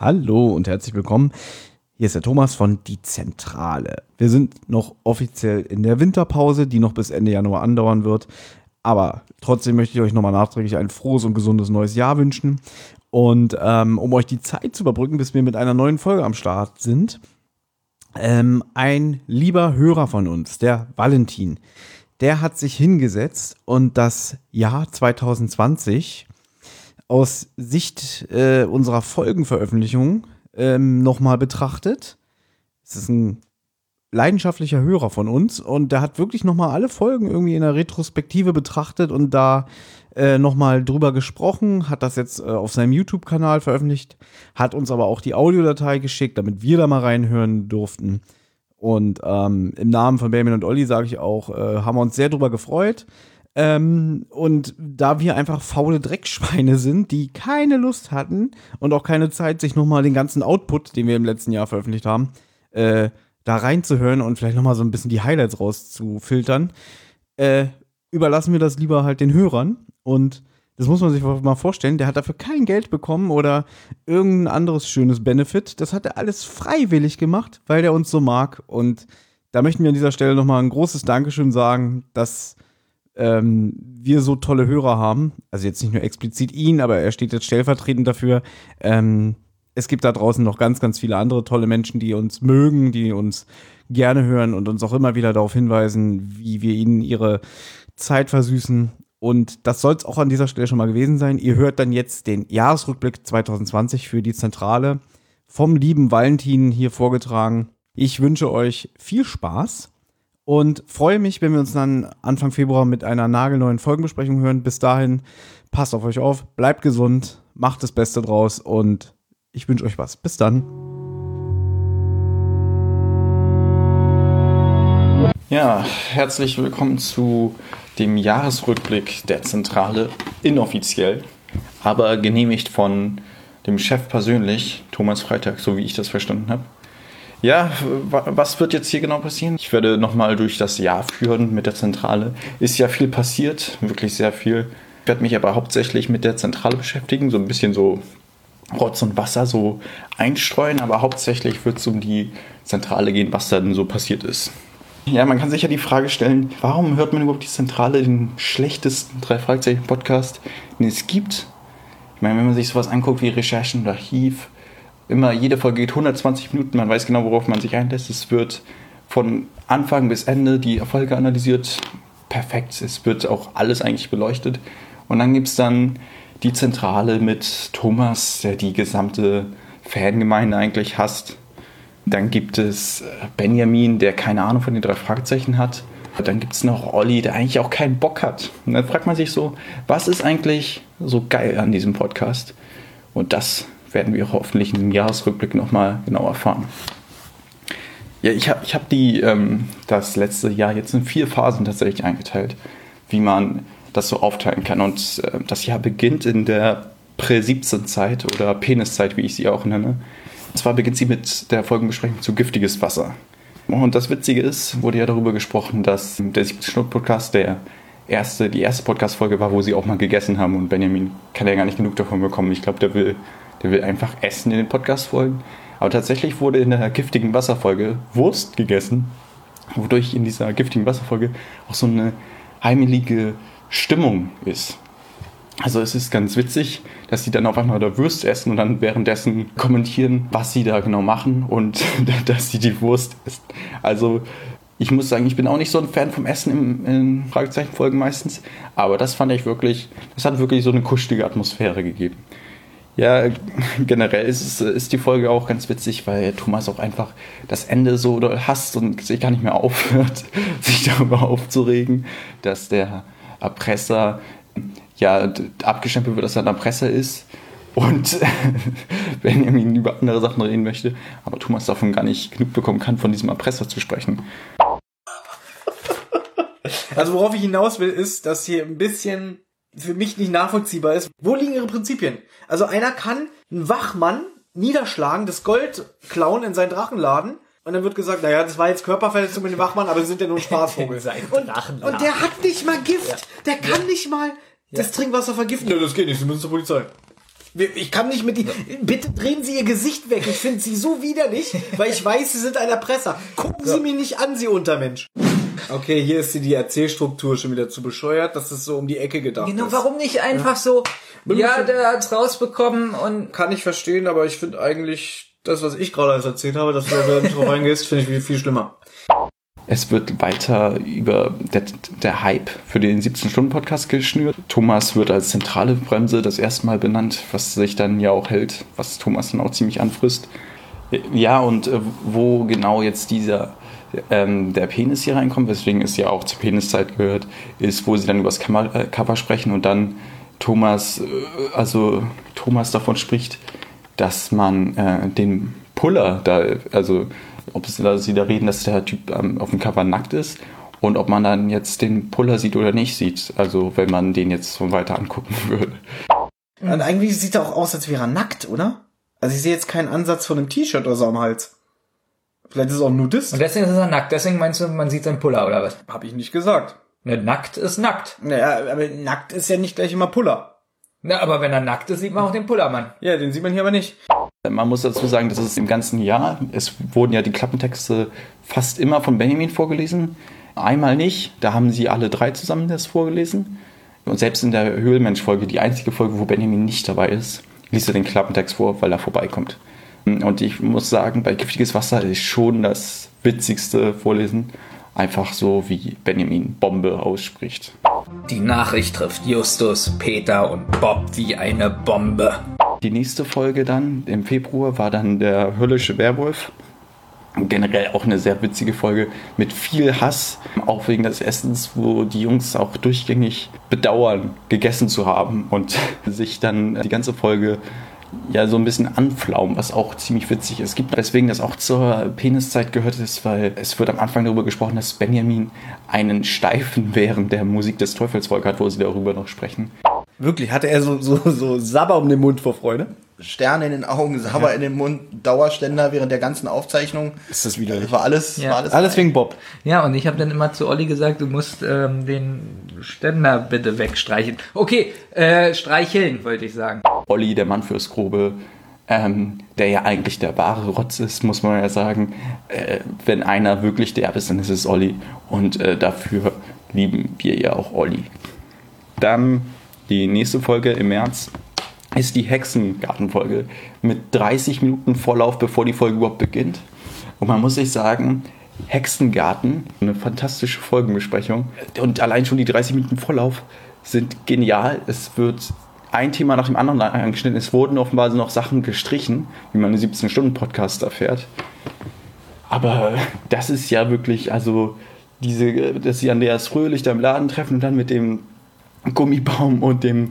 Hallo und herzlich willkommen. Hier ist der Thomas von Die Zentrale. Wir sind noch offiziell in der Winterpause, die noch bis Ende Januar andauern wird. Aber trotzdem möchte ich euch nochmal nachträglich ein frohes und gesundes neues Jahr wünschen. Und ähm, um euch die Zeit zu überbrücken, bis wir mit einer neuen Folge am Start sind, ähm, ein lieber Hörer von uns, der Valentin, der hat sich hingesetzt und das Jahr 2020 aus Sicht äh, unserer Folgenveröffentlichung ähm, nochmal betrachtet. Es ist ein leidenschaftlicher Hörer von uns und der hat wirklich nochmal alle Folgen irgendwie in der Retrospektive betrachtet und da äh, nochmal drüber gesprochen, hat das jetzt äh, auf seinem YouTube-Kanal veröffentlicht, hat uns aber auch die Audiodatei geschickt, damit wir da mal reinhören durften. Und ähm, im Namen von Benjamin und Olli sage ich auch, äh, haben wir uns sehr drüber gefreut. Ähm, und da wir einfach faule Dreckschweine sind, die keine Lust hatten und auch keine Zeit, sich nochmal den ganzen Output, den wir im letzten Jahr veröffentlicht haben, äh, da reinzuhören und vielleicht nochmal so ein bisschen die Highlights rauszufiltern, äh, überlassen wir das lieber halt den Hörern. Und das muss man sich mal vorstellen, der hat dafür kein Geld bekommen oder irgendein anderes schönes Benefit. Das hat er alles freiwillig gemacht, weil er uns so mag. Und da möchten wir an dieser Stelle nochmal ein großes Dankeschön sagen, dass ähm, wir so tolle Hörer haben. Also jetzt nicht nur explizit ihn, aber er steht jetzt stellvertretend dafür. Ähm, es gibt da draußen noch ganz, ganz viele andere tolle Menschen, die uns mögen, die uns gerne hören und uns auch immer wieder darauf hinweisen, wie wir ihnen ihre Zeit versüßen. Und das soll es auch an dieser Stelle schon mal gewesen sein. Ihr hört dann jetzt den Jahresrückblick 2020 für die Zentrale vom lieben Valentin hier vorgetragen. Ich wünsche euch viel Spaß und freue mich, wenn wir uns dann Anfang Februar mit einer nagelneuen Folgenbesprechung hören. Bis dahin, passt auf euch auf, bleibt gesund, macht das Beste draus und ich wünsche euch was. Bis dann. Ja, herzlich willkommen zu dem Jahresrückblick der Zentrale, inoffiziell, aber genehmigt von dem Chef persönlich, Thomas Freitag, so wie ich das verstanden habe. Ja, was wird jetzt hier genau passieren? Ich werde nochmal durch das Jahr führen mit der Zentrale. Ist ja viel passiert, wirklich sehr viel. Ich werde mich aber hauptsächlich mit der Zentrale beschäftigen, so ein bisschen so Rotz und Wasser so einstreuen, aber hauptsächlich wird es um die Zentrale gehen, was da denn so passiert ist. Ja, man kann sich ja die Frage stellen, warum hört man überhaupt die Zentrale, den schlechtesten drei Fragezeichen Podcast, den es gibt? Ich meine, wenn man sich sowas anguckt wie Recherchen oder Archiv, immer, jede Folge geht 120 Minuten, man weiß genau, worauf man sich einlässt. Es wird von Anfang bis Ende die Erfolge analysiert. Perfekt. Es wird auch alles eigentlich beleuchtet. Und dann gibt es dann die Zentrale mit Thomas, der die gesamte Fangemeinde eigentlich hasst. Dann gibt es äh, Benjamin, der keine Ahnung von den drei Fragezeichen hat. Dann gibt es noch Olli, der eigentlich auch keinen Bock hat. Und dann fragt man sich so, was ist eigentlich so geil an diesem Podcast? Und das werden wir hoffentlich dem Jahresrückblick nochmal genau erfahren. Ja, ich habe ich hab ähm, das letzte Jahr jetzt in vier Phasen tatsächlich eingeteilt, wie man das so aufteilen kann. Und äh, das Jahr beginnt in der Prä-17-Zeit oder Peniszeit, wie ich sie auch nenne. Und zwar beginnt sie mit der Folgenbesprechung zu giftiges Wasser. Und das Witzige ist, wurde ja darüber gesprochen, dass der 70 Podcast der erste, die erste Podcast-Folge war, wo sie auch mal gegessen haben und Benjamin kann ja gar nicht genug davon bekommen. Ich glaube, der will der will einfach essen in den Podcast-Folgen. Aber tatsächlich wurde in der giftigen Wasserfolge Wurst gegessen, wodurch in dieser giftigen Wasserfolge auch so eine heimelige Stimmung ist. Also es ist ganz witzig, dass sie dann auf einmal da Wurst essen und dann währenddessen kommentieren, was sie da genau machen und dass sie die Wurst essen. Also ich muss sagen, ich bin auch nicht so ein Fan vom Essen im, in Fragezeichenfolgen meistens, aber das fand ich wirklich, das hat wirklich so eine kuschelige Atmosphäre gegeben. Ja, generell ist, ist die Folge auch ganz witzig, weil Thomas auch einfach das Ende so hasst und sich gar nicht mehr aufhört, sich darüber aufzuregen, dass der Erpresser ja abgestempelt wird, dass er ein Erpresser ist und Benjamin über andere Sachen reden möchte, aber Thomas davon gar nicht genug bekommen kann, von diesem Erpresser zu sprechen. Also worauf ich hinaus will, ist, dass hier ein bisschen für mich nicht nachvollziehbar ist. Wo liegen ihre Prinzipien? Also einer kann einen Wachmann niederschlagen, das Gold klauen in seinen Drachenladen und dann wird gesagt, naja, das war jetzt Körperverletzung mit dem Wachmann, aber sie sind ja nur ein Spaßvogel. und, und der hat nicht mal Gift. Ja. Der kann ja. nicht mal das Trinkwasser vergiften. Ja, das geht nicht, Sie müssen zur Polizei. Ich kann nicht mit Ihnen. Bitte drehen Sie Ihr Gesicht weg. Ich finde Sie so widerlich, weil ich weiß, Sie sind ein Erpresser. Gucken Sie mich nicht an, Sie Untermensch. Okay, hier ist die Erzählstruktur schon wieder zu bescheuert. Das ist so um die Ecke gedacht. Genau, ist. warum nicht einfach so, ja, der hat's rausbekommen und Kann ich verstehen, aber ich finde eigentlich das, was ich gerade erzählt habe, dass du da nicht drauf eingehst, finde ich viel, viel schlimmer. Es wird weiter über der, der Hype für den 17-Stunden-Podcast geschnürt. Thomas wird als zentrale Bremse das erste Mal benannt, was sich dann ja auch hält, was Thomas dann auch ziemlich anfrisst. Ja, und äh, wo genau jetzt dieser ähm, der Penis hier reinkommt, weswegen es ja auch zur Peniszeit gehört, ist, wo sie dann über das äh, Cover sprechen und dann Thomas, äh, also Thomas davon spricht, dass man äh, den Puller da, also ob es, also sie da reden, dass der Typ ähm, auf dem Cover nackt ist und ob man dann jetzt den Puller sieht oder nicht sieht, also wenn man den jetzt so weiter angucken würde. Und eigentlich sieht er auch aus, als wäre er nackt, oder? Also ich sehe jetzt keinen Ansatz von einem T-Shirt oder so am Hals. Vielleicht ist es auch ein Nudist. Und deswegen ist er nackt. Deswegen meinst du, man sieht seinen Puller oder was? Hab ich nicht gesagt. Ne, nackt ist nackt. Naja, aber nackt ist ja nicht gleich immer Puller. Na, aber wenn er nackt ist, sieht man auch den Pullermann. Ja, den sieht man hier aber nicht. Man muss dazu sagen, dass es im ganzen Jahr, es wurden ja die Klappentexte fast immer von Benjamin vorgelesen. Einmal nicht, da haben sie alle drei zusammen das vorgelesen. Und selbst in der Höhlenmensch-Folge, die einzige Folge, wo Benjamin nicht dabei ist, liest er den Klappentext vor, weil er vorbeikommt. Und ich muss sagen, bei Giftiges Wasser ist schon das witzigste Vorlesen. Einfach so, wie Benjamin Bombe ausspricht. Die Nachricht trifft Justus, Peter und Bob wie eine Bombe. Die nächste Folge dann im Februar war dann der höllische Werwolf. Generell auch eine sehr witzige Folge mit viel Hass, auch wegen des Essens, wo die Jungs auch durchgängig bedauern, gegessen zu haben und sich dann die ganze Folge ja so ein bisschen anflaumen, was auch ziemlich witzig ist. Es gibt weswegen das auch zur Peniszeit gehört ist, weil es wird am Anfang darüber gesprochen, dass Benjamin einen Steifen während der Musik des Teufelsvolk hat, wo sie darüber noch sprechen. Wirklich, hatte er so, so, so Sabber um den Mund vor Freude? Sterne in den Augen, Sabber in den Mund, Dauerständer während der ganzen Aufzeichnung. Ist das widerlich. War alles, Ja. war alles, Alles wegen Bob. Ja, und ich habe dann immer zu Olli gesagt, du musst ähm, den Ständer bitte wegstreichen. Okay, äh, streicheln, wollte ich sagen. Olli, der Mann fürs Grobe, ähm, der ja eigentlich der wahre Rotz ist, muss man ja sagen. Äh, wenn einer wirklich derb ist, dann ist es Olli. Und äh, dafür lieben wir ja auch Olli. Dann die nächste Folge im März ist die Hexengartenfolge mit 30 Minuten Vorlauf, bevor die Folge überhaupt beginnt. Und man muss sich sagen, Hexengarten, eine fantastische Folgenbesprechung. Und allein schon die 30 Minuten Vorlauf sind genial. Es wird ein Thema nach dem anderen angeschnitten. Es wurden offenbar noch Sachen gestrichen, wie man im 17-Stunden-Podcast erfährt. Aber das ist ja wirklich, also diese, dass sie Andreas Fröhlich da im Laden treffen und dann mit dem Gummibaum und dem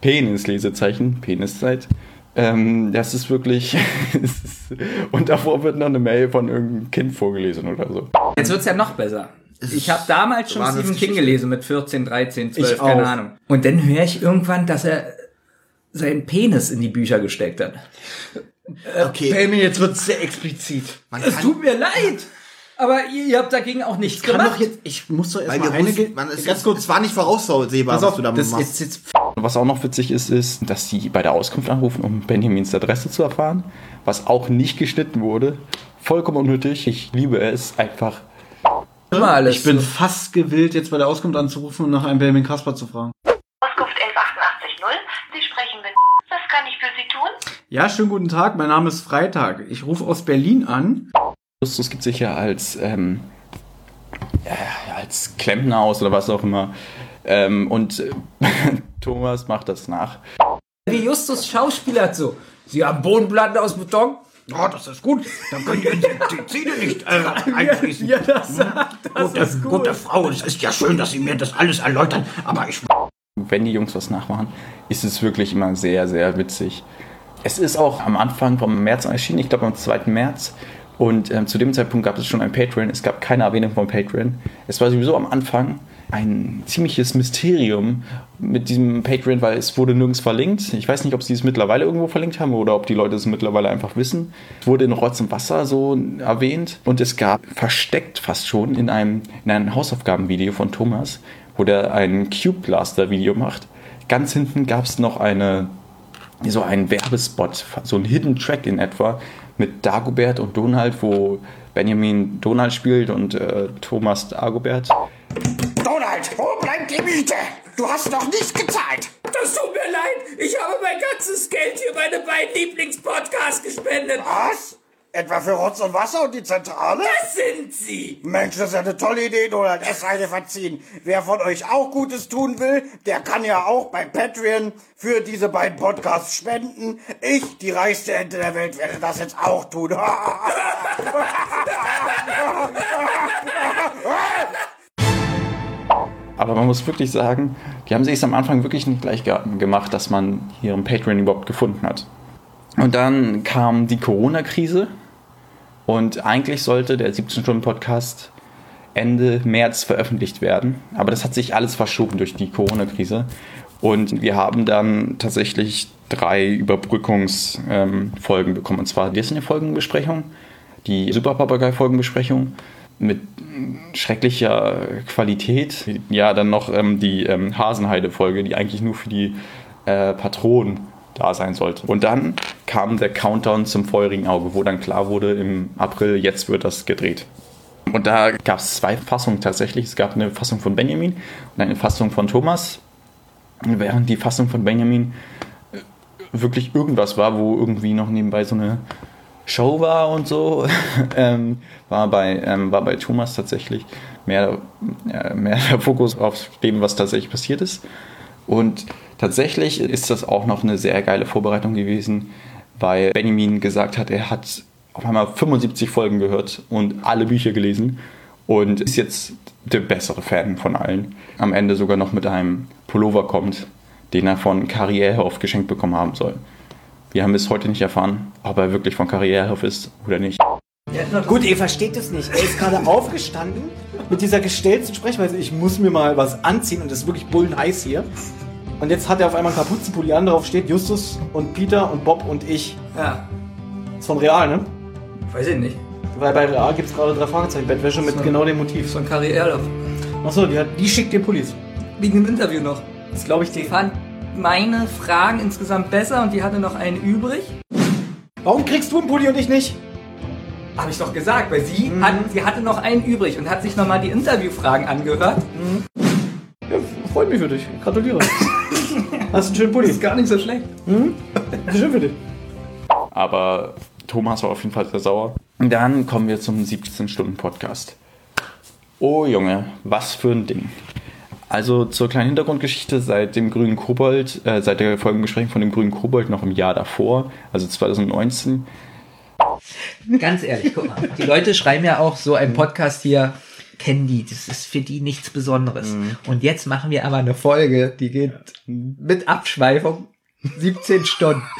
Penis-Lesezeichen, Peniszeit. Ähm, das ist wirklich. es und davor wird noch eine Mail von irgendeinem Kind vorgelesen oder so. Jetzt wird's ja noch besser. Ich habe damals schon Stephen King gelesen mit 14, 13, 12, Ich keine auch. Ahnung. Und dann höre ich irgendwann, dass er seinen Penis in die Bücher gesteckt hat. Okay, Benjamin, jetzt wird's sehr explizit. man Es kann, tut mir leid, aber ihr, ihr habt dagegen auch nichts Kann gemacht. jetzt, ich muss doch erstmal eine... wussten, man, es, ganz kurz, es war nicht voraussehbar, was auf, du da das machst. ist jetzt... Was auch noch witzig ist, ist, dass die bei der Auskunft anrufen, um Benjamins Adresse zu erfahren, was auch nicht geschnitten wurde. Vollkommen unnötig. Ich liebe es einfach. Immer alles Ich bin so. fast gewillt, jetzt bei der Auskunft anzurufen und nach einem Benjamin Kasper zu fragen. Auskunft 11880. Sie sprechen mit. Was kann ich für Sie tun? Ja, schönen guten Tag, mein Name ist Freitag. Ich rufe aus Berlin an. Justus gibt sich ja als, ähm, als Klempner aus oder was auch immer. Ähm, und äh, Thomas macht das nach. Wie Justus Schauspieler so. Sie haben Bodenplatten aus Beton? Ja, das ist gut. Dann können die, die Zähne nicht äh, einfließen. Ja, das sagt, das gute, ist gut. gute Frau, es ist ja schön, dass Sie mir das alles erläutern, aber ich wenn die Jungs was nachmachen, ist es wirklich immer sehr, sehr witzig. Es ist auch am Anfang vom März erschienen, ich glaube am 2. März. Und ähm, zu dem Zeitpunkt gab es schon ein Patreon. Es gab keine Erwähnung von Patreon. Es war sowieso am Anfang ein ziemliches Mysterium mit diesem Patreon, weil es wurde nirgends verlinkt. Ich weiß nicht, ob sie es mittlerweile irgendwo verlinkt haben oder ob die Leute es mittlerweile einfach wissen. Es wurde in Rotz und Wasser so erwähnt und es gab versteckt fast schon in einem, in einem Hausaufgabenvideo von Thomas, wo der ein Cube Blaster Video macht. Ganz hinten gab es noch eine so einen Werbespot, so ein Hidden Track in etwa mit Dagobert und Donald, wo Benjamin Donald spielt und äh, Thomas Dagobert. Donald, wo bleibt die Miete? Du hast noch nicht gezahlt. Das tut mir leid. Ich habe mein ganzes Geld für meine beiden Lieblingspodcasts gespendet. Was? Etwa für Rotz und Wasser und die Zentrale? Das sind sie. Mensch, das ist ja eine tolle Idee, Donald. Es sei dir verziehen. Wer von euch auch Gutes tun will, der kann ja auch bei Patreon für diese beiden Podcasts spenden. Ich, die reichste Ente der Welt, werde das jetzt auch tun. Aber man muss wirklich sagen, die haben sich es am Anfang wirklich nicht gleich ge gemacht, dass man ihren Patreon überhaupt gefunden hat. Und dann kam die Corona-Krise und eigentlich sollte der 17-Stunden-Podcast Ende März veröffentlicht werden. Aber das hat sich alles verschoben durch die Corona-Krise. Und wir haben dann tatsächlich drei Überbrückungsfolgen ähm, bekommen. Und zwar die Disney-Folgenbesprechung, die Super Papagei-Folgenbesprechung mit schrecklicher Qualität. Ja, dann noch ähm, die ähm, Hasenheide-Folge, die eigentlich nur für die äh, Patronen da sein sollte. Und dann kam der Countdown zum feurigen Auge, wo dann klar wurde, im April, jetzt wird das gedreht. Und da gab es zwei Fassungen tatsächlich. Es gab eine Fassung von Benjamin und eine Fassung von Thomas. Während die Fassung von Benjamin äh, wirklich irgendwas war, wo irgendwie noch nebenbei so eine Show war und so, ähm, war, bei, ähm, war bei Thomas tatsächlich mehr, äh, mehr der Fokus auf dem, was tatsächlich passiert ist. Und tatsächlich ist das auch noch eine sehr geile Vorbereitung gewesen, weil Benjamin gesagt hat, er hat auf einmal 75 Folgen gehört und alle Bücher gelesen und ist jetzt der bessere Fan von allen. Am Ende sogar noch mit einem Pullover kommt, den er von Karrierehoff geschenkt bekommen haben soll. Wir haben bis heute nicht erfahren, ob er wirklich von Karrierehoff ist oder nicht. Gut, ihr versteht es nicht. Er ist gerade aufgestanden mit dieser gestellten Sprechweise. Ich muss mir mal was anziehen und es ist wirklich bullenheiß hier. Und jetzt hat er auf einmal einen Kapuzenpulli an, darauf steht Justus und Peter und Bob und ich. Ja, ist von Real, ne? weiß ich nicht. Weil bei Real gibt es gerade drei Fragezeichen Bettwäsche mit So. genau dem Motiv. So ein Karriere. Achso, die, hat, die schickt den Pullis. Wegen dem Interview noch. Das glaube ich Die dir. fand meine Fragen insgesamt besser und die hatte noch einen übrig. Warum kriegst du einen Pulli und ich nicht? Habe ich doch gesagt, weil sie, hat, sie hatte noch einen übrig und hat sich nochmal die Interviewfragen angehört. Ja, freut mich für dich. Gratuliere. Hast einen schönen Pulli. Ist gar nicht so schlecht. Ist schön für dich. Aber Thomas war auf jeden Fall sehr sauer. Dann kommen wir zum 17-Stunden-Podcast. Oh Junge, was für ein Ding. Also zur kleinen Hintergrundgeschichte, seit dem grünen Kobold, äh, seit der Folgenbesprechung von dem grünen Kobold noch im Jahr davor, also 2019, Ganz ehrlich, guck mal. Die Leute schreiben ja auch so einen Podcast hier, kennen die, das ist für die nichts Besonderes. Und jetzt machen wir aber eine Folge, die geht mit Abschweifung 17 Stunden.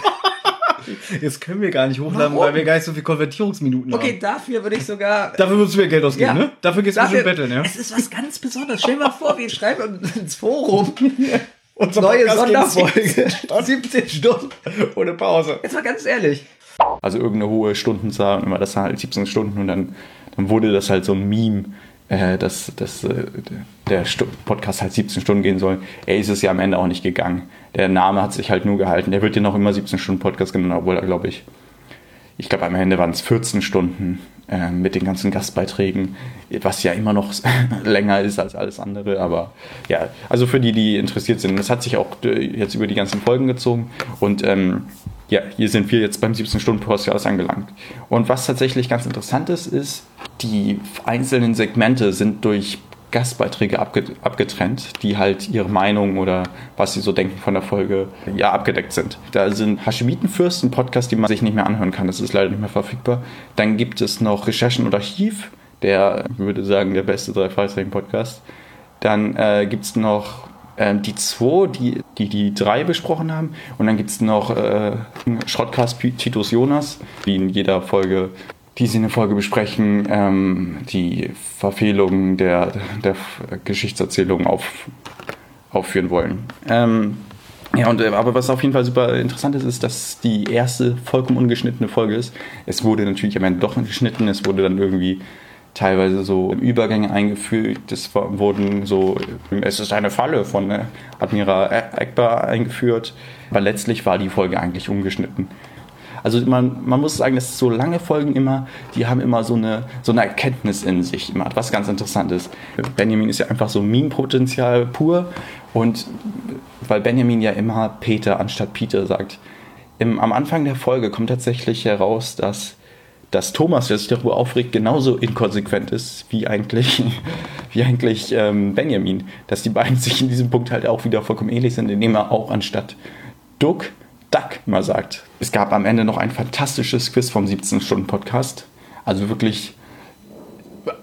Jetzt können wir gar nicht hochladen, Warum? weil wir gar nicht so viel Konvertierungsminuten Okay, haben. dafür würde ich sogar. Dafür würdest du mir Geld ausgeben, Ja. ne? Dafür gehst du Dafür, schon betteln, ja? Es ist was ganz Besonderes. Stell dir mal vor, wir schreiben ins Forum. Unser Neue Podcast Sonderfolge. 17 Stunden. Ohne Pause. Jetzt mal ganz ehrlich. also irgendeine hohe Stundenzahl, und immer das halt 17 Stunden und dann, dann wurde das halt so ein Meme, äh, dass, dass äh, der Podcast halt 17 Stunden gehen soll. Er ist es ja am Ende auch nicht gegangen. Der Name hat sich halt nur gehalten. Der wird ja noch immer 17 Stunden Podcast genannt, obwohl er, glaube ich, ich glaube am Ende waren es 14 Stunden äh, mit den ganzen Gastbeiträgen, was ja immer noch länger ist als alles andere. Aber ja, also für die, die interessiert sind, das hat sich auch äh, jetzt über die ganzen Folgen gezogen und ähm, ja, hier sind wir jetzt beim 17-Stunden-Podcast angelangt. Und was tatsächlich ganz interessant ist, ist, die einzelnen Segmente sind durch Gastbeiträge abge abgetrennt, die halt ihre Meinung oder was sie so denken von der Folge ja abgedeckt sind. Da sind Haschemitenfürst, ein Podcast, den man sich nicht mehr anhören kann, das ist leider nicht mehr verfügbar. Dann gibt es noch Recherchen und Archiv, der, ich würde sagen, der beste drei Fragezeichen-Podcast. Dann äh, gibt es noch ähm, die zwei, die, die die drei besprochen haben. Und dann gibt es noch äh, Schrottcast Titus Jonas, die in jeder Folge, die sie in der Folge besprechen, ähm, die Verfehlungen der, der Geschichtserzählung auf, aufführen wollen. Ähm, ja, und, äh, aber was auf jeden Fall super interessant ist, ist, dass die erste vollkommen ungeschnittene Folge ist. Es wurde natürlich am Ende doch geschnitten, es wurde dann irgendwie teilweise so Übergänge eingefügt. War, wurden so, es ist eine Falle von äh, Admiral Ekbar eingeführt. Aber letztlich war die Folge eigentlich umgeschnitten. Also man, man muss sagen, dass so lange Folgen immer, die haben immer so eine, so eine Erkenntnis in sich, immer, was ganz interessant ist. Benjamin ist ja einfach so Meme-Potenzial pur und weil Benjamin ja immer Peter anstatt Peter sagt. Im, am Anfang der Folge kommt tatsächlich heraus, dass, dass Thomas, der sich darüber aufregt, genauso inkonsequent ist wie eigentlich, wie eigentlich ähm, Benjamin. Dass die beiden sich in diesem Punkt halt auch wieder vollkommen ähnlich sind, indem er auch anstatt Duck Duck mal sagt. Es gab am Ende noch ein fantastisches Quiz vom 17-Stunden-Podcast. Also wirklich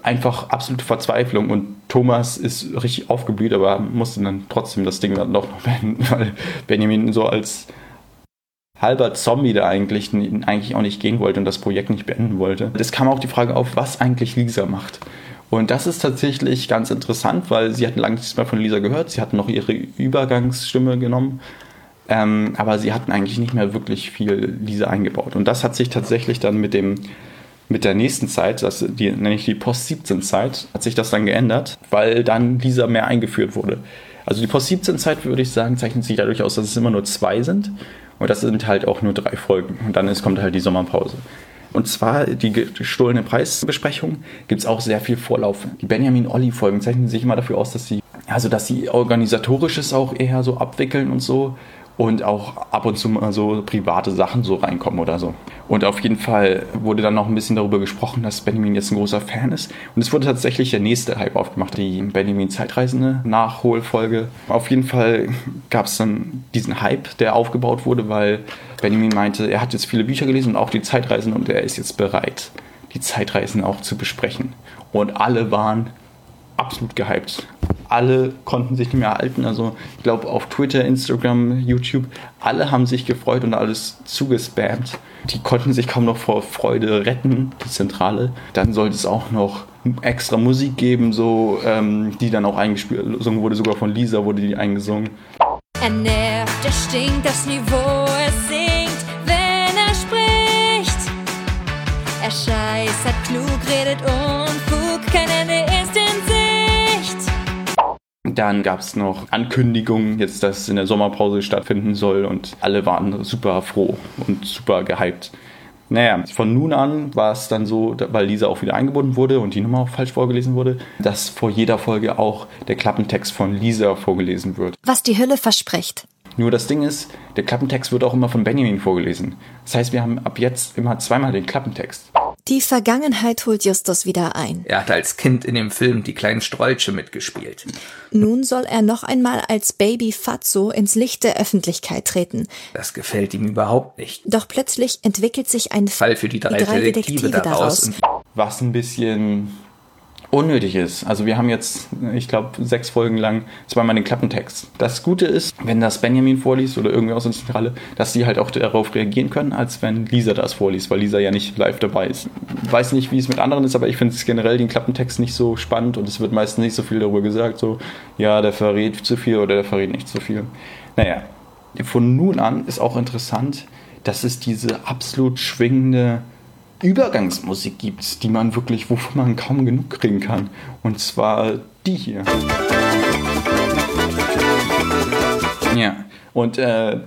einfach absolute Verzweiflung und Thomas ist richtig aufgeblüht, aber musste dann trotzdem das Ding dann doch noch beenden, weil Benjamin so als halber Zombie da eigentlich, eigentlich auch nicht gehen wollte und das Projekt nicht beenden wollte. Es kam auch die Frage auf, was eigentlich Lisa macht. Und das ist tatsächlich ganz interessant, weil sie hatten lange nichts mehr von Lisa gehört. Sie hatten noch ihre Übergangsstimme genommen ähm, aber sie hatten eigentlich nicht mehr wirklich viel Lisa eingebaut. Und das hat sich tatsächlich dann mit dem mit der nächsten Zeit, das die, nenne ich die Post-17-Zeit, hat sich das dann geändert, weil dann Lisa mehr eingeführt wurde. Also die Post-17-Zeit, würde ich sagen, zeichnet sich dadurch aus, dass es immer nur zwei sind. Und das sind halt auch nur drei Folgen. Und dann ist, kommt halt die Sommerpause. Und zwar die gestohlene Preisbesprechung gibt es auch sehr viel Vorlauf. Die Benjamin-Olli-Folgen zeichnen sich immer dafür aus, dass sie, also dass sie organisatorisches auch eher so abwickeln und so und auch ab und zu mal so private Sachen so reinkommen oder so. Und auf jeden Fall wurde dann noch ein bisschen darüber gesprochen, dass Benjamin jetzt ein großer Fan ist. Und es wurde tatsächlich der nächste Hype aufgemacht, die Benjamin Zeitreisende Nachholfolge. Auf jeden Fall gab es dann diesen Hype, der aufgebaut wurde, weil Benjamin meinte, er hat jetzt viele Bücher gelesen und auch die Zeitreisende und er ist jetzt bereit, die Zeitreisen auch zu besprechen. Und alle waren absolut gehypt alle konnten sich nicht mehr halten. Also ich glaube auf Twitter, Instagram, YouTube, alle haben sich gefreut und alles zugespammt. Die konnten sich kaum noch vor Freude retten, die Zentrale. Dann sollte es auch noch extra Musik geben, so ähm, die dann auch eingespielt wurde, sogar von Lisa wurde die eingesungen. Er nervt, er stinkt, das Niveau, er singt, wenn er spricht. Er scheißt, hat klug, redet Unfug, kein Ende ist in Sinn. Dann gab es noch Ankündigungen, jetzt, dass es in der Sommerpause stattfinden soll und alle waren super froh und super gehypt. Naja, von nun an war es dann so, weil Lisa auch wieder eingebunden wurde und die Nummer auch falsch vorgelesen wurde, dass vor jeder Folge auch der Klappentext von Lisa vorgelesen wird. Was die Hülle verspricht. Nur das Ding ist, der Klappentext wird auch immer von Benjamin vorgelesen. Das heißt, wir haben ab jetzt immer zweimal den Klappentext. Die Vergangenheit holt Justus wieder ein. Er hat als Kind in dem Film die kleinen Strolche mitgespielt. Nun soll er noch einmal als Baby Fatso ins Licht der Öffentlichkeit treten. Das gefällt ihm überhaupt nicht. Doch plötzlich entwickelt sich ein Fall für die drei, die drei Detektive, Detektive, daraus. Was ein bisschen unnötig ist. Also wir haben jetzt, ich glaube, sechs Folgen lang zweimal den Klappentext. Das Gute ist, wenn das Benjamin vorliest oder irgendwer aus der Zentrale, dass sie halt auch darauf reagieren können, als wenn Lisa das vorliest, weil Lisa ja nicht live dabei ist. Weiß nicht, wie es mit anderen ist, aber ich finde es generell den Klappentext nicht so spannend und es wird meistens nicht so viel darüber gesagt, so, ja, der verrät zu viel oder der verrät nicht zu viel. Naja, von nun an ist auch interessant, dass es diese absolut schwingende Übergangsmusik gibt, die man wirklich, wovon man kaum genug kriegen kann. Und zwar die hier. Ja, und äh,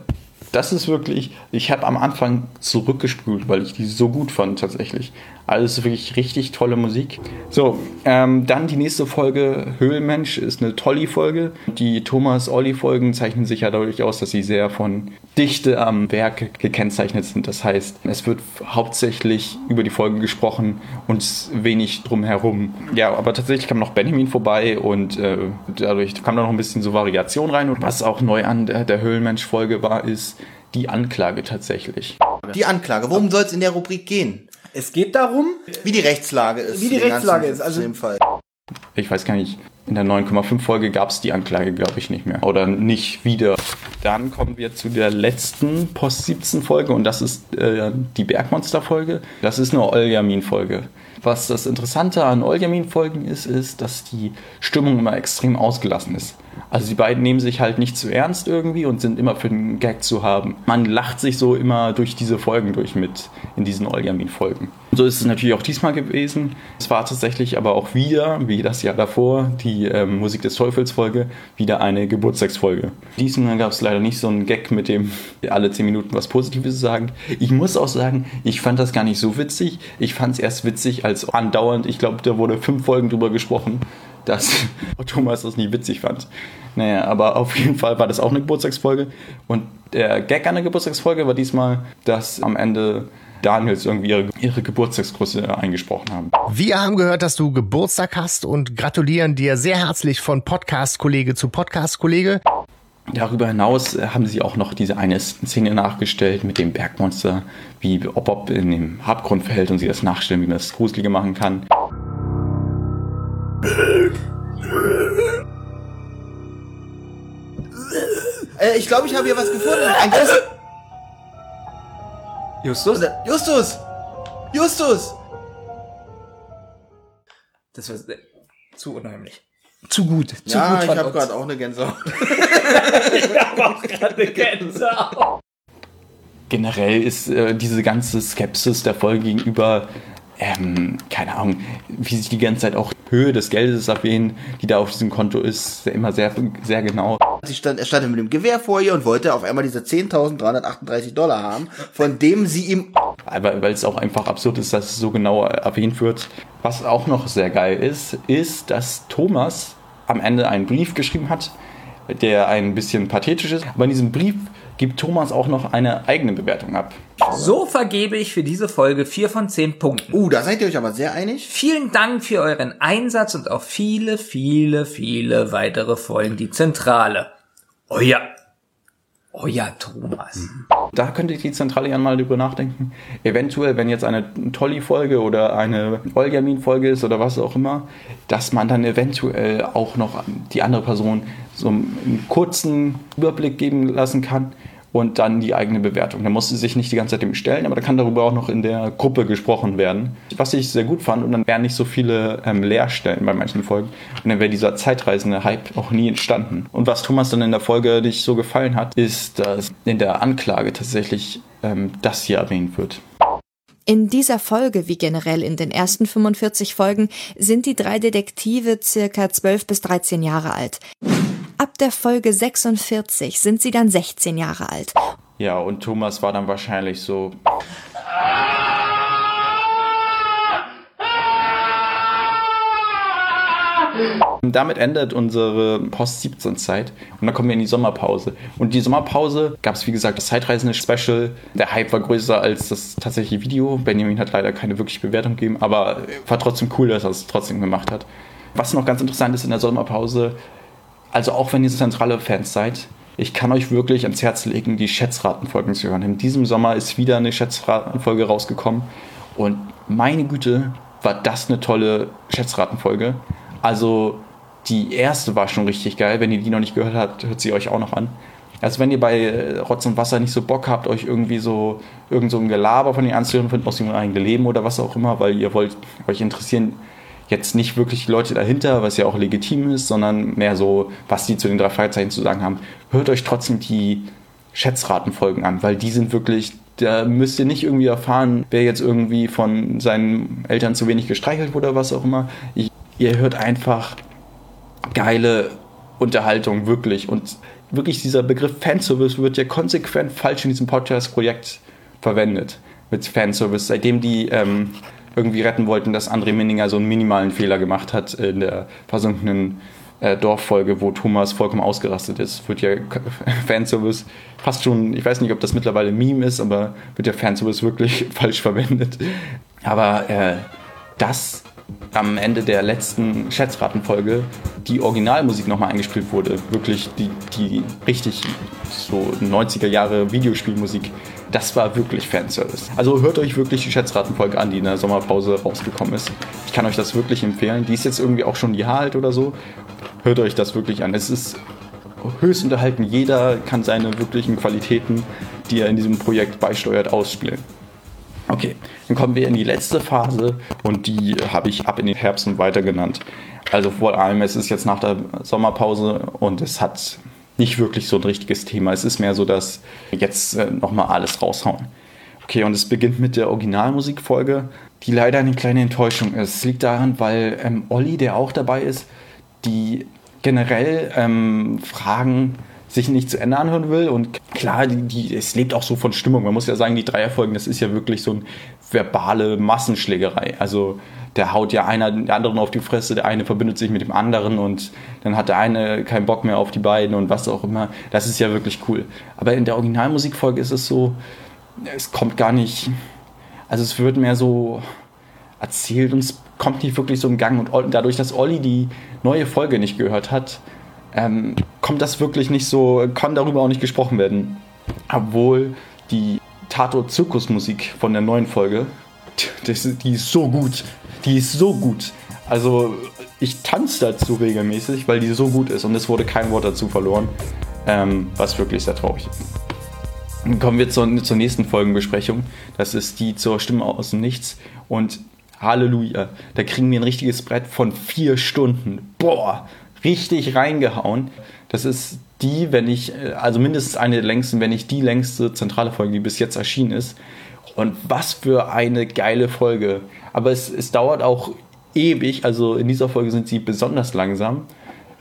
das ist wirklich, ich habe am Anfang zurückgespült, weil ich die so gut fand tatsächlich. Also wirklich richtig tolle Musik. So, ähm, dann die nächste Folge, Höhlenmensch, ist eine tolle Folge. Die Thomas-Olli-Folgen zeichnen sich ja dadurch aus, dass sie sehr von Dichte am Werk gekennzeichnet sind. Das heißt, es wird hauptsächlich über die Folge gesprochen und wenig drumherum. Ja, aber tatsächlich kam noch Benjamin vorbei und äh, dadurch kam da noch ein bisschen so Variation rein. Und was auch neu an der, der Höhlenmensch-Folge war, ist die Anklage tatsächlich. Die Anklage. Worum soll es in der Rubrik gehen? Es geht darum, wie die Rechtslage ist. Wie die Rechtslage ist. Also in dem Fall. Ich weiß gar nicht. In der 9,5 Folge gab es die Anklage, glaube ich, nicht mehr. Oder nicht wieder. dann kommen wir zu der letzten Post-17-Folge und das ist äh, die Bergmonster-Folge. Das ist eine Oljamin-Folge. Was das Interessante an Oljamin-Folgen ist, ist, dass die Stimmung immer extrem ausgelassen ist. Also die beiden nehmen sich halt nicht zu ernst irgendwie und sind immer für den Gag zu haben. Man lacht sich so immer durch diese Folgen durch mit in diesen Oljamin-Folgen. So ist es natürlich auch diesmal gewesen. Es war tatsächlich aber auch wieder, wie das Jahr davor, die ähm, Musik des Teufels-Folge, wieder eine Geburtstagsfolge. Diesmal gab es leider nicht so einen Gag, mit dem alle 10 Minuten was Positives sagen. Ich muss auch sagen, ich fand das gar nicht so witzig. Ich fand es erst witzig, als andauernd, ich glaube, da wurde fünf Folgen drüber gesprochen, dass Thomas das nicht witzig fand. Naja, aber auf jeden Fall war das auch eine Geburtstagsfolge. Und der Gag an der Geburtstagsfolge war diesmal, dass am Ende Daniels irgendwie ihre, ihre Geburtstagsgröße eingesprochen haben. Wir haben gehört, dass du Geburtstag hast und gratulieren dir sehr herzlich von Podcast-Kollege zu Podcast-Kollege. Darüber hinaus haben sie auch noch diese eine Szene nachgestellt mit dem Bergmonster, wie Bob in dem Abgrund fällt und sie das nachstellen, wie man das Gruselige machen kann. Äh, ich glaube, ich habe hier was gefunden. Ein großer... Justus? Justus! Justus! Das war zu unheimlich. Zu gut. Zu ja, gut ich habe gerade auch eine Gänsehaut. Ich habe auch gerade eine Gänsehaut. Generell ist äh, diese ganze Skepsis der Folge gegenüber, ähm, keine Ahnung, wie sich die ganze Zeit auch Höhe des Geldes erwähnen, die da auf diesem Konto ist, immer sehr, sehr genau. Sie stand, er stand mit dem Gewehr vor ihr und wollte auf einmal diese 10.338 Dollar haben, von dem sie ihm... Aber weil es auch einfach absurd ist, dass es so genau erwähnt wird. Was auch noch sehr geil ist, ist, dass Thomas am Ende einen Brief geschrieben hat, der ein bisschen pathetisch ist. Aber in diesem Brief gibt Thomas auch noch eine eigene Bewertung ab. So vergebe ich für diese Folge 4 von 10 Punkten. Uh, da seid ihr euch aber sehr einig. Vielen Dank für euren Einsatz und auf viele, viele, viele weitere Folgen die Zentrale. Euer, euer Thomas. Da könnte die Zentrale ja mal drüber nachdenken. Eventuell, wenn jetzt eine Tolly-Folge oder eine Olgamin-Folge ist oder was auch immer, dass man dann eventuell auch noch die andere Person so einen kurzen Überblick geben lassen kann und dann die eigene Bewertung. Da muss sie sich nicht die ganze Zeit dem stellen, aber da kann darüber auch noch in der Gruppe gesprochen werden. Was ich sehr gut fand und dann wären nicht so viele ähm, Leerstellen bei manchen Folgen und dann wäre dieser zeitreisende Hype auch nie entstanden. Und was Thomas dann in der Folge nicht so gefallen hat, ist, dass in der Anklage tatsächlich ähm, das hier erwähnt wird. In dieser Folge, wie generell in den ersten 45 Folgen, sind die drei Detektive circa 12 bis 13 Jahre alt. Ab der Folge 46 sind sie dann 16 Jahre alt. Ja, und Thomas war dann wahrscheinlich so. Damit endet unsere Post-17-Zeit und dann kommen wir in die Sommerpause. Und die Sommerpause gab es, wie gesagt, das Zeitreisende-Special. Der Hype war größer als das tatsächliche Video. Benjamin hat leider keine wirkliche Bewertung gegeben, aber war trotzdem cool, dass er es trotzdem gemacht hat. Was noch ganz interessant ist in der Sommerpause, also auch wenn ihr zentrale Fans seid, ich kann euch wirklich ans Herz legen, die Schätzratenfolgen zu hören. In diesem Sommer ist wieder eine Schätzratenfolge rausgekommen und meine Güte, war das eine tolle Schätzratenfolge. Also die erste war schon richtig geil. Wenn ihr die noch nicht gehört habt, hört sie euch auch noch an. Also wenn ihr bei äh, Rotz und Wasser nicht so Bock habt, euch irgendwie so irgend so ein Gelaber von den Einzelnen von aus ihrem eigenen Leben oder was auch immer, weil ihr wollt euch interessieren, jetzt nicht wirklich die Leute dahinter, was ja auch legitim ist, sondern mehr so, was die zu den drei Fragezeichen zu sagen haben. Hört euch trotzdem die Schätzratenfolgen an, weil die sind wirklich, da müsst ihr nicht irgendwie erfahren, wer jetzt irgendwie von seinen Eltern zu wenig gestreichelt wurde oder was auch immer. Ich, ihr hört einfach geile Unterhaltung, wirklich. Und wirklich dieser Begriff Fanservice wird ja konsequent falsch in diesem Podcast-Projekt verwendet. Mit Fanservice, seitdem die ähm, irgendwie retten wollten, dass André Minninger so einen minimalen Fehler gemacht hat in der versunkenen äh, Dorffolge, wo Thomas vollkommen ausgerastet ist, wird ja Fanservice fast schon, ich weiß nicht, ob das mittlerweile Meme ist, aber wird ja Fanservice wirklich falsch verwendet. Aber äh, das am Ende der letzten Schätzratenfolge die Originalmusik nochmal eingespielt wurde. Wirklich die, die richtig so 90er Jahre Videospielmusik. Das war wirklich Fanservice. Also hört euch wirklich die Schätzratenfolge an, die in der Sommerpause rausgekommen ist. Ich kann euch das wirklich empfehlen. Die ist jetzt irgendwie auch schon ein Jahr alt oder so. Hört euch das wirklich an. Es ist höchst unterhalten. Jeder kann seine wirklichen Qualitäten, die er in diesem Projekt beisteuert, ausspielen. Okay, dann kommen wir in die letzte Phase und die habe ich ab in den Herbst und weiter genannt. Also vor allem, es ist jetzt nach der Sommerpause und es hat nicht wirklich so ein richtiges Thema. Es ist mehr so, dass jetzt äh, nochmal alles raushauen. Okay, und es beginnt mit der Originalmusikfolge, die leider eine kleine Enttäuschung ist. Es liegt daran, weil ähm, Olli, der auch dabei ist, die generell ähm, Fragen sich nicht zu Ende anhören will. Und klar, die, die, es lebt auch so von Stimmung. Man muss ja sagen, die Dreierfolgen, das ist ja wirklich so eine verbale Massenschlägerei. Also der haut ja einer den anderen auf die Fresse, der eine verbindet sich mit dem anderen und dann hat der eine keinen Bock mehr auf die beiden und was auch immer. Das ist ja wirklich cool. Aber in der Originalmusikfolge ist es so, es kommt gar nicht, also es wird mehr so erzählt und es kommt nicht wirklich so im Gang. Und dadurch, dass Olli die neue Folge nicht gehört hat, ähm, kommt das wirklich nicht so, kann darüber auch nicht gesprochen werden. Obwohl die Tato-Zirkusmusik von der neuen Folge, das, die ist so gut. Die ist so gut. Also ich tanze dazu regelmäßig, weil die so gut ist und es wurde kein Wort dazu verloren, ähm, was wirklich sehr traurig ist. Kommen wir zur, zur nächsten Folgenbesprechung. Das ist die zur Stimme aus dem Nichts. Und Halleluja, da kriegen wir ein richtiges Brett von vier Stunden. Boah, richtig reingehauen. Das ist die, wenn ich, also mindestens eine der längsten, wenn nicht die längste zentrale Folge, die bis jetzt erschienen ist. Und was für eine geile Folge. Aber es, es dauert auch ewig, also in dieser Folge sind sie besonders langsam.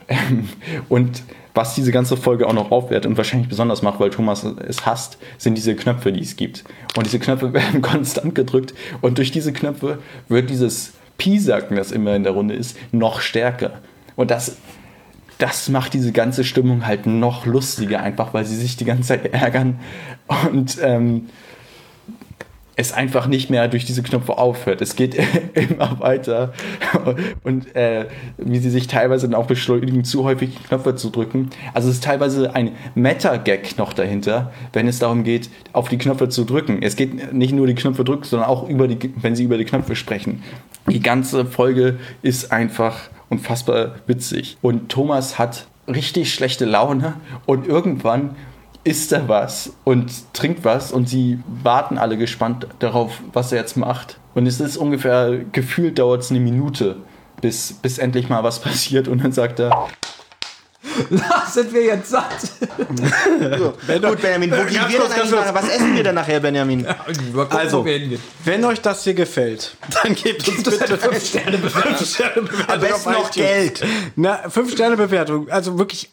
Und was diese ganze Folge auch noch aufwertet und wahrscheinlich besonders macht, weil Thomas es hasst, sind diese Knöpfe, die es gibt. Und diese Knöpfe werden konstant gedrückt und durch diese Knöpfe wird dieses Piesacken, das immer in der Runde ist, noch stärker. Und das, das macht diese ganze Stimmung halt noch lustiger, einfach weil sie sich die ganze Zeit ärgern und ähm, es einfach nicht mehr durch diese Knöpfe aufhört. Es geht immer weiter und äh, wie sie sich teilweise dann auch beschleunigen, zu häufig Knöpfe zu drücken. Also es ist teilweise ein Meta-Gag noch dahinter, wenn es darum geht, auf die Knöpfe zu drücken. Es geht nicht nur die Knöpfe drücken, sondern auch über die, wenn sie über die Knöpfe sprechen. Die ganze Folge ist einfach unfassbar witzig. Und Thomas hat richtig schlechte Laune und irgendwann isst er was und trinkt was und sie warten alle gespannt darauf, was er jetzt macht. Und es ist ungefähr, gefühlt dauert es eine Minute, bis, bis endlich mal was passiert und dann sagt er, Na, sind wir jetzt satt? So, gut, Benjamin, wo Ganz gehen wir denn eigentlich kurz. nach, Was essen wir denn nachher, Benjamin? Also, wenn euch das hier gefällt, dann gebt uns bitte 5 Sterne Bewertung. Fünf Sterne Bewertung Am besten noch. Geld. Na, 5 Sterne Bewertung. Also wirklich.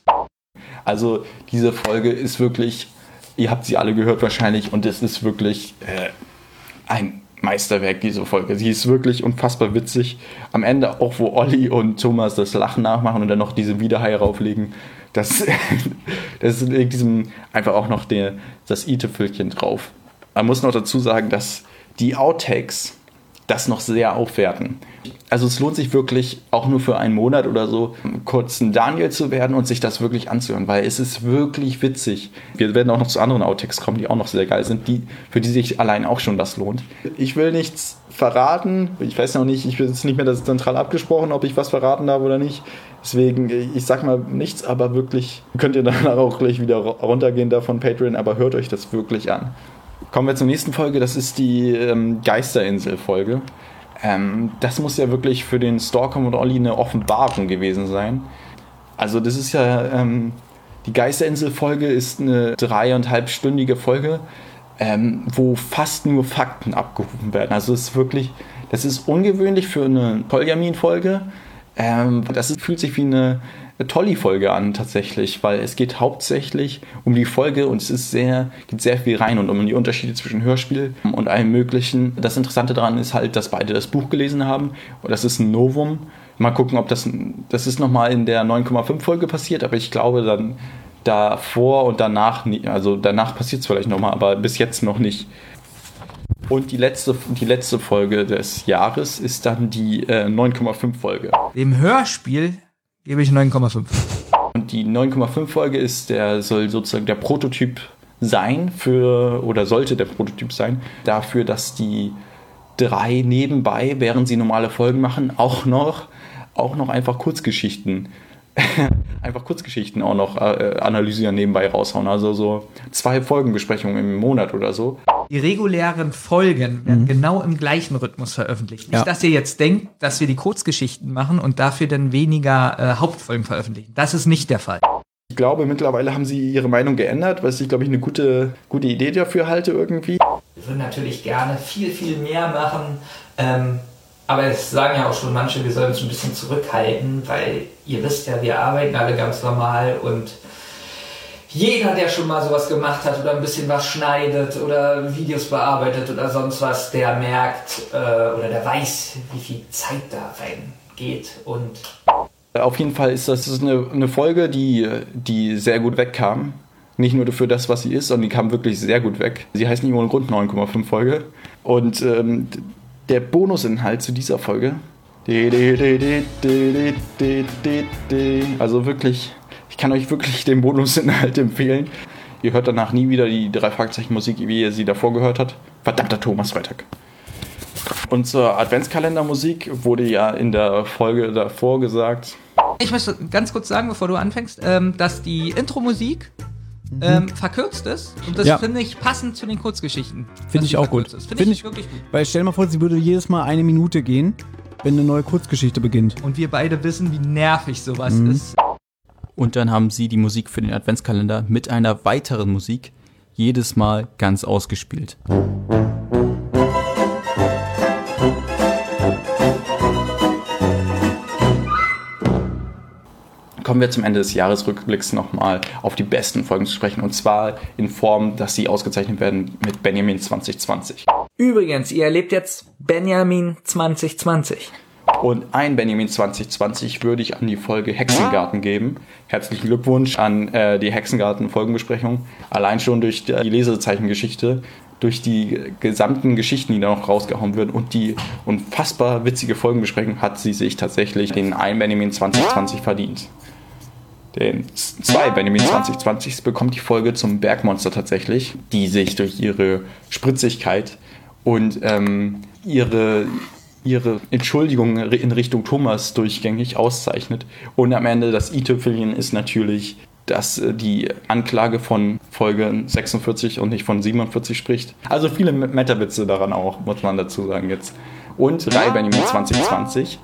Also diese Folge ist wirklich, ihr habt sie alle gehört wahrscheinlich und es ist wirklich äh, ein Meisterwerk, diese Folge. Sie ist wirklich unfassbar witzig. Am Ende auch, wo Olli und Thomas das Lachen nachmachen und dann noch diese Wiederhai rauflegen. Das, das legt diesem einfach auch noch der, das i-Tüpfelchen drauf. Man muss noch dazu sagen, dass die Outtakes das noch sehr aufwerten. Also es lohnt sich wirklich auch nur für einen Monat oder so kurz ein Daniel zu werden und sich das wirklich anzuhören, weil es ist wirklich witzig. Wir werden auch noch zu anderen Outtakes kommen, die auch noch sehr geil sind, die, für die sich allein auch schon das lohnt. Ich will nichts verraten. Ich weiß noch nicht, ich bin jetzt nicht mehr das zentral abgesprochen, ob ich was verraten darf oder nicht. Deswegen, ich sag mal nichts, aber wirklich könnt ihr danach auch gleich wieder runtergehen da von Patreon, aber hört euch das wirklich an. Kommen wir zur nächsten Folge, das ist die ähm, Geisterinsel-Folge. Ähm, das muss ja wirklich für den Stalker und Olli eine Offenbarung gewesen sein. Also das ist ja, ähm, die Geisterinsel-Folge ist eine dreieinhalbstündige Folge, ähm, wo fast nur Fakten abgerufen werden. Also es ist wirklich, das ist ungewöhnlich für eine Polyamin-Folge. Ähm, das ist, fühlt sich wie eine, eine Tolli-Folge an tatsächlich, weil es geht hauptsächlich um die Folge und es ist sehr, geht sehr viel rein und um die Unterschiede zwischen Hörspiel und allem möglichen. Das Interessante daran ist halt, dass beide das Buch gelesen haben und das ist ein Novum. Mal gucken, ob das, das ist nochmal in der 9,5 Folge passiert, aber ich glaube dann davor und danach, also danach passiert es vielleicht nochmal, aber bis jetzt noch nicht. Und die letzte, die letzte Folge des Jahres ist dann die äh, 9,5 Folge. Dem Hörspiel gebe ich 9,5. Und die 9,5 Folge ist der, soll sozusagen der Prototyp sein für, oder sollte der Prototyp sein, dafür, dass die drei nebenbei, während sie normale Folgen machen, auch noch, auch noch einfach Kurzgeschichten einfach Kurzgeschichten auch noch äh, analysieren, nebenbei raushauen. Also so zwei Folgenbesprechungen im Monat oder so. Die regulären Folgen werden genau im gleichen Rhythmus veröffentlicht. Nicht, Ja. dass ihr jetzt denkt, dass wir die Kurzgeschichten machen und dafür dann weniger äh, Hauptfolgen veröffentlichen. Das ist nicht der Fall. Ich glaube, mittlerweile haben sie ihre Meinung geändert, was ich, glaube ich, eine gute, gute Idee dafür halte irgendwie. Wir würden natürlich gerne viel, viel mehr machen. Ähm, aber es sagen ja auch schon manche, wir sollen uns ein bisschen zurückhalten, weil ihr wisst ja, wir arbeiten alle ganz normal und jeder, der schon mal sowas gemacht hat oder ein bisschen was schneidet oder Videos bearbeitet oder sonst was, der merkt äh, oder der weiß, wie viel Zeit da reingeht und Auf jeden Fall ist das eine, eine Folge, die, die sehr gut wegkam. Nicht nur für das, was sie ist, sondern die kam wirklich sehr gut weg. Sie heißt nicht ohne Grund 9,5 Folge. Und ähm, der Bonusinhalt zu dieser Folge. Also wirklich, ich kann euch wirklich den Bonusinhalt empfehlen. Ihr hört danach nie wieder die drei Fragezeichen Musik, wie ihr sie davor gehört habt. Verdammter Thomas Freitag. Und zur Adventskalendermusik wurde ja in der Folge davor gesagt, Ich möchte ganz kurz sagen, bevor du anfängst, ähm, dass die Intro-Musik ähm, verkürzt ist. Und das Mhm. Ja. finde ich passend zu den Kurzgeschichten. Finde ich auch gut. Finde Finde ich ich- wirklich gut. Weil stell dir mal vor, sie würde jedes Mal eine Minute gehen, wenn eine neue Kurzgeschichte beginnt. Und wir beide wissen, wie nervig sowas Mhm. ist. Und dann haben sie die Musik für den Adventskalender mit einer weiteren Musik jedes Mal ganz ausgespielt. Kommen wir zum Ende des Jahresrückblicks nochmal auf die besten Folgen zu sprechen. Und zwar in Form, dass sie ausgezeichnet werden mit Benjamin 2020. Übrigens, ihr erlebt jetzt Benjamin 2020. Und ein Benjamin 2020 würde ich an die Folge Hexengarten geben. Herzlichen Glückwunsch an äh, die Hexengarten-Folgenbesprechung. Allein schon durch die Lesezeichengeschichte, durch die gesamten Geschichten, die da noch rausgehauen werden und die unfassbar witzige Folgenbesprechung hat sie sich tatsächlich den ein Benjamin 2020 verdient. Den zwei Benjamin 2020 bekommt die Folge zum Bergmonster tatsächlich, die sich durch ihre Spritzigkeit und ähm, ihre, ihre Entschuldigung in Richtung Thomas durchgängig auszeichnet. Und am Ende das i-Tüpfelchen ist natürlich, dass äh, die Anklage von Folge 46 und nicht von 47 spricht. Also viele Meta-Witze daran auch, muss man dazu sagen jetzt. Und drei Benjamin 2020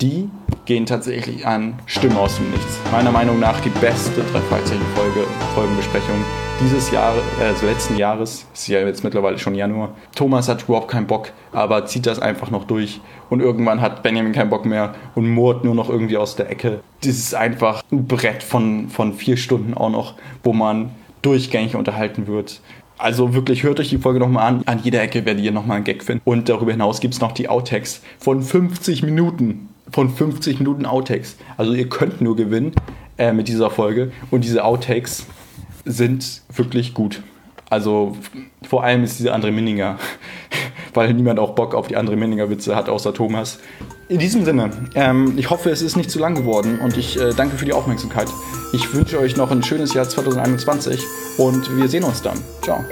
die gehen tatsächlich an Stimme aus dem Nichts. Meiner Meinung nach die beste drei Fragezeichen-Folge, Folgenbesprechung dieses Jahres, äh, also letzten Jahres. Ist ja jetzt mittlerweile schon Januar. Thomas hat überhaupt keinen Bock, aber zieht das einfach noch durch. Und irgendwann hat Benjamin keinen Bock mehr und murrt nur noch irgendwie aus der Ecke. Das ist einfach ein Brett von, von vier Stunden auch noch, wo man durchgängig unterhalten wird. Also wirklich, hört euch die Folge nochmal an. An jeder Ecke werdet ihr nochmal einen Gag finden. Und darüber hinaus gibt es noch die Outtakes von 50 Minuten. Von 50 Minuten Outtakes. Also ihr könnt nur gewinnen äh, mit dieser Folge. Und diese Outtakes sind wirklich gut. Also vor allem ist diese André Minninger, weil niemand auch Bock auf die André Minninger Witze hat, außer Thomas. In diesem Sinne, ähm, ich hoffe, es ist nicht zu lang geworden und ich äh, danke für die Aufmerksamkeit. Ich wünsche euch noch ein schönes Jahr 2021 und wir sehen uns dann. Ciao.